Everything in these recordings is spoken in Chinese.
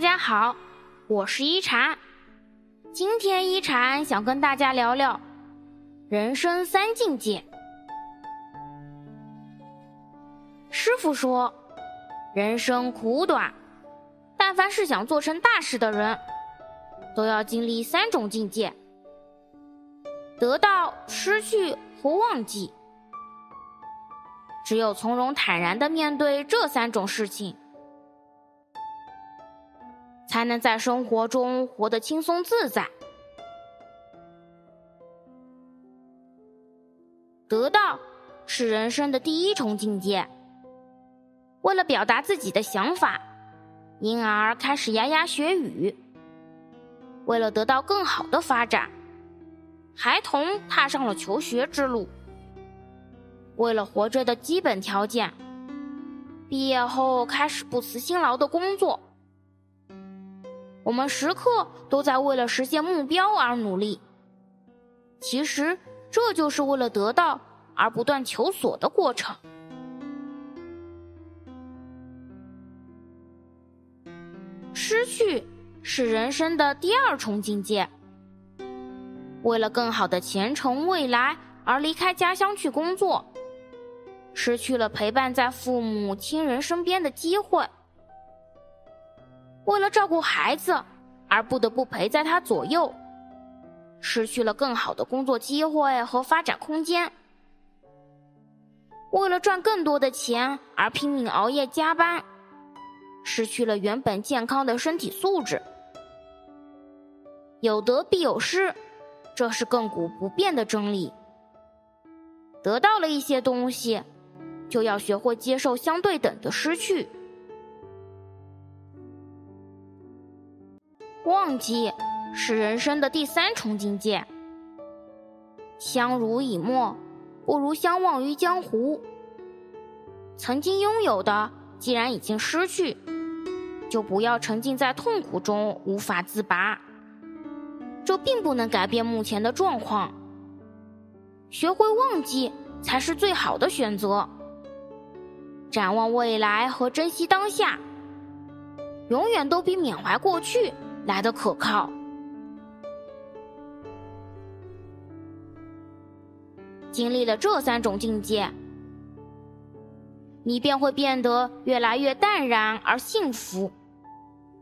大家好，我是一禅。今天一禅想跟大家聊聊人生三境界。师傅说，人生苦短，但凡是想做成大事的人，都要经历三种境界：得到、失去和忘记。只有从容坦然的面对这三种事情。才能在生活中活得轻松自在。得到是人生的第一重境界。为了表达自己的想法，婴儿开始牙牙学语；为了得到更好的发展，孩童踏上了求学之路；为了活着的基本条件，毕业后开始不辞辛劳的工作。我们时刻都在为了实现目标而努力，其实这就是为了得到而不断求索的过程。失去是人生的第二重境界。为了更好的前程未来而离开家乡去工作，失去了陪伴在父母亲人身边的机会。为了照顾孩子而不得不陪在他左右，失去了更好的工作机会和发展空间。为了赚更多的钱而拼命熬夜加班，失去了原本健康的身体素质。有得必有失，这是亘古不变的真理。得到了一些东西，就要学会接受相对等的失去。忘记是人生的第三重境界。相濡以沫，不如相忘于江湖。曾经拥有的，既然已经失去，就不要沉浸在痛苦中无法自拔。这并不能改变目前的状况。学会忘记，才是最好的选择。展望未来和珍惜当下，永远都比缅怀过去来的可靠。经历了这三种境界，你便会变得越来越淡然而幸福。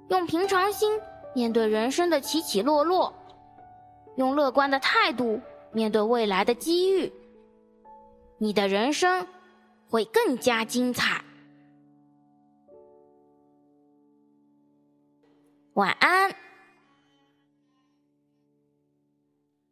用平常心面对人生的起起落落，用乐观的态度面对未来的机遇，你的人生会更加精彩。晚安。